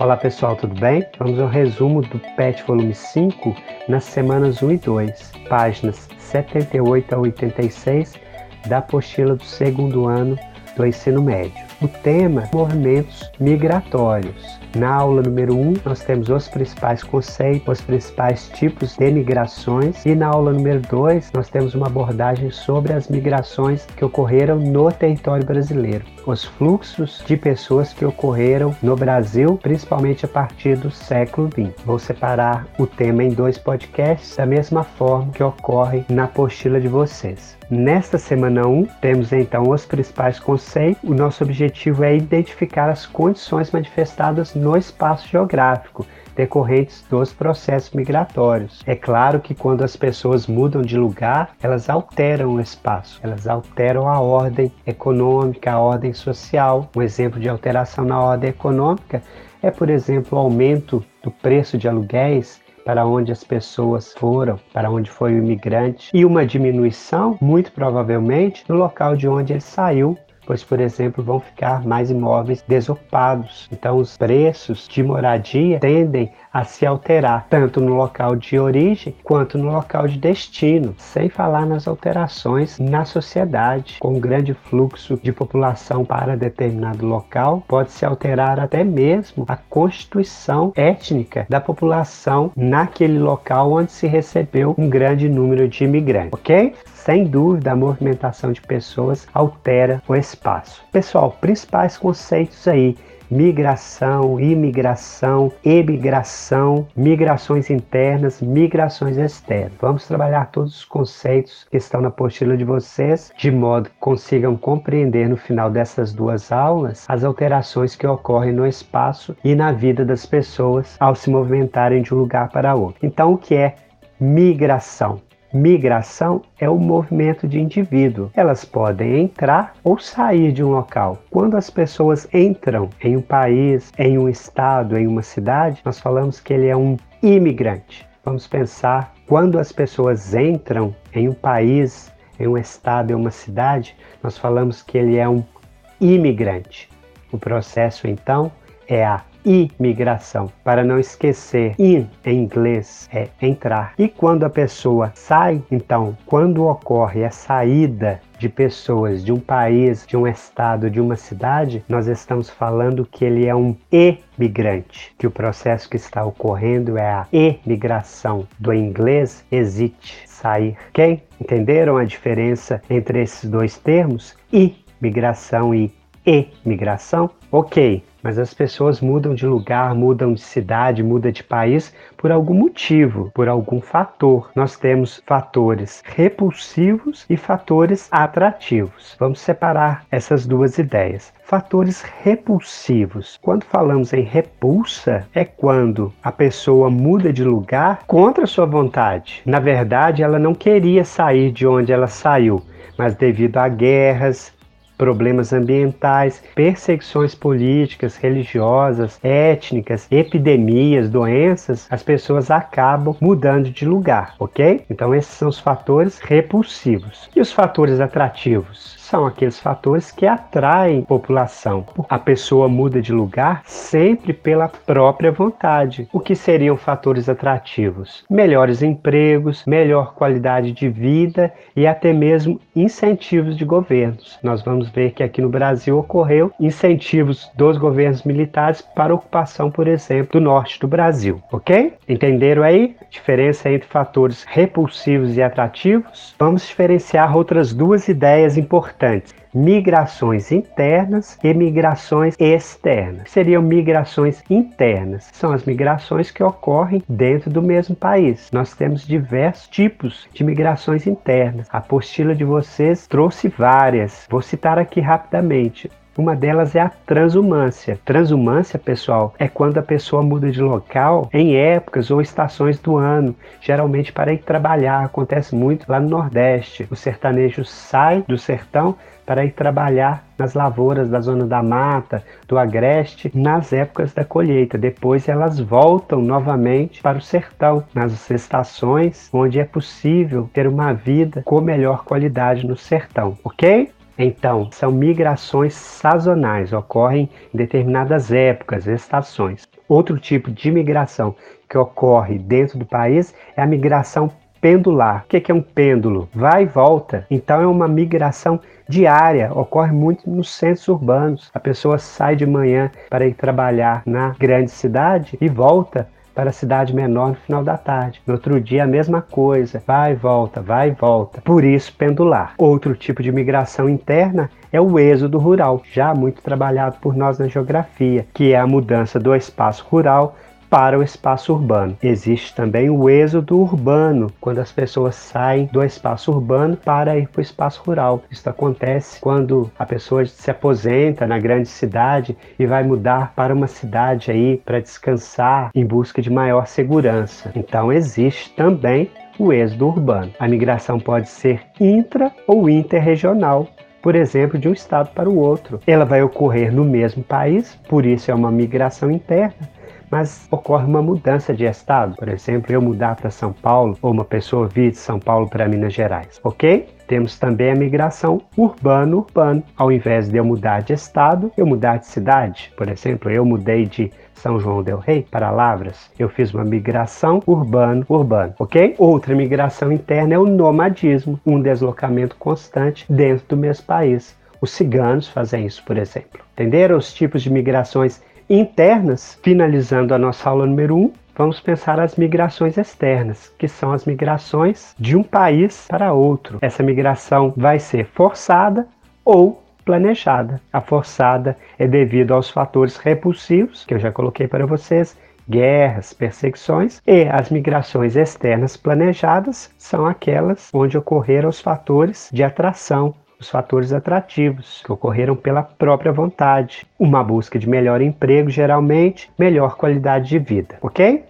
Olá pessoal, tudo bem? Vamos ao resumo do PET volume 5 nas semanas 1 e 2, páginas 78 a 86 da apostila do segundo ano do ensino médio. O tema: movimentos migratórios. Na aula número 1, um, nós temos os principais conceitos, os principais tipos de migrações, e na aula número 2, nós temos uma abordagem sobre as migrações que ocorreram no território brasileiro, os fluxos de pessoas que ocorreram no Brasil, principalmente a partir do século XX. Vou separar o tema em dois podcasts, da mesma forma que ocorre na apostila de vocês. Nesta semana 1, temos então os principais conceitos. O nosso objetivo é identificar as condições manifestadas no espaço geográfico decorrentes dos processos migratórios. É claro que quando as pessoas mudam de lugar, elas alteram o espaço, elas alteram a ordem econômica, a ordem social. Um exemplo de alteração na ordem econômica é, por exemplo, o aumento do preço de aluguéis para onde as pessoas foram, para onde foi o imigrante, e uma diminuição, muito provavelmente, no local de onde ele saiu pois, por exemplo, vão ficar mais imóveis desocupados. Então, os preços de moradia tendem a se alterar, tanto no local de origem quanto no local de destino, sem falar nas alterações na sociedade. Com um grande fluxo de população para determinado local, pode se alterar até mesmo a constituição étnica da população naquele local onde se recebeu um grande número de imigrantes, ok? Sem dúvida, a movimentação de pessoas altera o espaço. Pessoal, principais conceitos aí migração, imigração, emigração, migrações internas, migrações externas. Vamos trabalhar todos os conceitos que estão na apostila de vocês, de modo que consigam compreender no final dessas duas aulas as alterações que ocorrem no espaço e na vida das pessoas ao se movimentarem de um lugar para outro. Então, o que é migração? Migração é o movimento de indivíduo. Elas podem entrar ou sair de um local. Quando as pessoas entram em um país, em um estado, em uma cidade, nós falamos que ele é um imigrante. Vamos pensar quando as pessoas entram em um país, em um estado, em uma cidade, nós falamos que ele é um imigrante. O processo então é a imigração. Para não esquecer, in em inglês é entrar. E quando a pessoa sai, então, quando ocorre a saída de pessoas de um país, de um estado, de uma cidade, nós estamos falando que ele é um emigrante, que o processo que está ocorrendo é a emigração, do inglês exit, sair. Quem entenderam a diferença entre esses dois termos? Imigração e emigração? Ok, mas as pessoas mudam de lugar, mudam de cidade, mudam de país por algum motivo, por algum fator. Nós temos fatores repulsivos e fatores atrativos. Vamos separar essas duas ideias. Fatores repulsivos. Quando falamos em repulsa, é quando a pessoa muda de lugar contra sua vontade. Na verdade, ela não queria sair de onde ela saiu, mas devido a guerras, problemas ambientais, perseguições políticas, religiosas, étnicas, epidemias, doenças, as pessoas acabam mudando de lugar, ok? Então esses são os fatores repulsivos. E os fatores atrativos? São aqueles fatores que atraem população. A pessoa muda de lugar sempre pela própria vontade. O que seriam fatores atrativos? Melhores empregos, melhor qualidade de vida e até mesmo incentivos de governos. Nós vamos ver que aqui no Brasil ocorreu incentivos dos governos militares para ocupação, por exemplo, do norte do Brasil, ok? Entenderam aí? Diferença entre fatores repulsivos e atrativos? Vamos diferenciar outras duas ideias importantes importantes: migrações internas e migrações externas. Seriam migrações internas, são as migrações que ocorrem dentro do mesmo país. Nós temos diversos tipos de migrações internas. A apostila de vocês trouxe várias. Vou citar aqui rapidamente. Uma delas é a transumância. Transumância, pessoal, é quando a pessoa muda de local em épocas ou estações do ano, geralmente para ir trabalhar. Acontece muito lá no Nordeste. O sertanejo sai do sertão para ir trabalhar nas lavouras da zona da mata, do agreste, nas épocas da colheita. Depois elas voltam novamente para o sertão, nas estações onde é possível ter uma vida com melhor qualidade no sertão, ok? Então, são migrações sazonais, ocorrem em determinadas épocas, estações. Outro tipo de migração que ocorre dentro do país é a migração pendular. O que é um pêndulo? Vai e volta. Então é uma migração diária, ocorre muito nos centros urbanos. A pessoa sai de manhã para ir trabalhar na grande cidade e volta para a cidade menor no final da tarde. No outro dia, a mesma coisa, vai e volta, vai e volta. Por isso, pendular. Outro tipo de migração interna é o êxodo rural, já muito trabalhado por nós na geografia, que é a mudança do espaço rural para o espaço urbano. Existe também o êxodo urbano, quando as pessoas saem do espaço urbano para ir para o espaço rural. Isso acontece quando a pessoa se aposenta na grande cidade e vai mudar para uma cidade aí para descansar em busca de maior segurança. Então existe também o êxodo urbano. A migração pode ser intra ou interregional, por exemplo, de um estado para o outro. Ela vai ocorrer no mesmo país, por isso é uma migração interna, mas ocorre uma mudança de estado. Por exemplo, eu mudar para São Paulo ou uma pessoa vir de São Paulo para Minas Gerais, ok? Temos também a migração urbano-urbano. Ao invés de eu mudar de estado, eu mudar de cidade. Por exemplo, eu mudei de São João del Rei para Lavras. Eu fiz uma migração urbano-urbano, ok? Outra migração interna é o nomadismo, um deslocamento constante dentro do mesmo país. Os ciganos fazem isso, por exemplo. Entenderam os tipos de migrações internas, finalizando a nossa aula número 1, vamos pensar as migrações externas, que são as migrações de um país para outro. Essa migração vai ser forçada ou planejada. A forçada é devido aos fatores repulsivos, que eu já coloquei para vocês, guerras, perseguições, e as migrações externas planejadas são aquelas onde ocorreram os fatores de atração, os fatores atrativos que ocorreram pela própria vontade. Uma busca de melhor emprego, geralmente, melhor qualidade de vida, ok?